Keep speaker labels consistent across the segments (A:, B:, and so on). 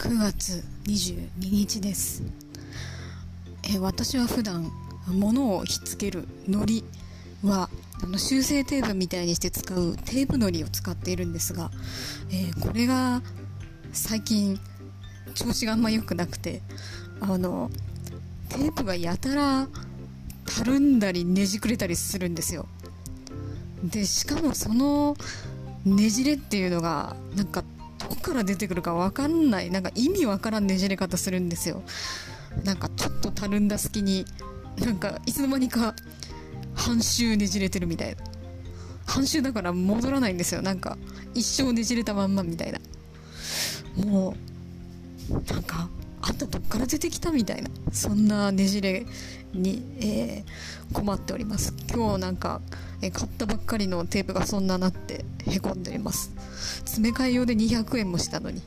A: 9月22日です。え私は普段物をひっつける糊はあの修正テープみたいにして使うテープ糊を使っているんですが、えー、これが最近調子があんま良くなくてあのテープがやたらたるんだりねじくれたりするんですよ。でしかもそのねじれっていうのがなんかこから出てくるか分かんない。なんか意味わからんねじれ方するんですよ。なんかちょっとたるんだ隙になんかいつの間にか半周ねじれてるみたいな。半周だから戻らないんですよ。なんか一生ねじれたまんまみたいな。もうなんかあんたどっから出てきたみたいなそんなねじれに、えー、困っております。今日なんか、えー、買ったばっかりのテープがそんななってへこんでいます。詰め替え用で200円もしたのに。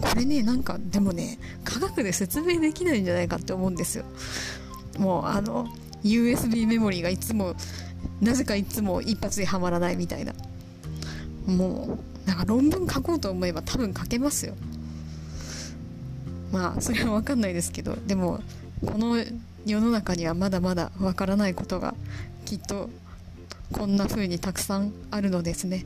A: これねなんかでもね科学で説明できないんじゃないかって思うんですよ。もうあの USB メモリーがいつもなぜかいつも一発ではまらないみたいな。もうなんか論文書こうと思えば多分書けますよ。まあそれは分かんないですけどでもこの世の中にはまだまだ分からないことがきっとこんな風にたくさんあるのですね。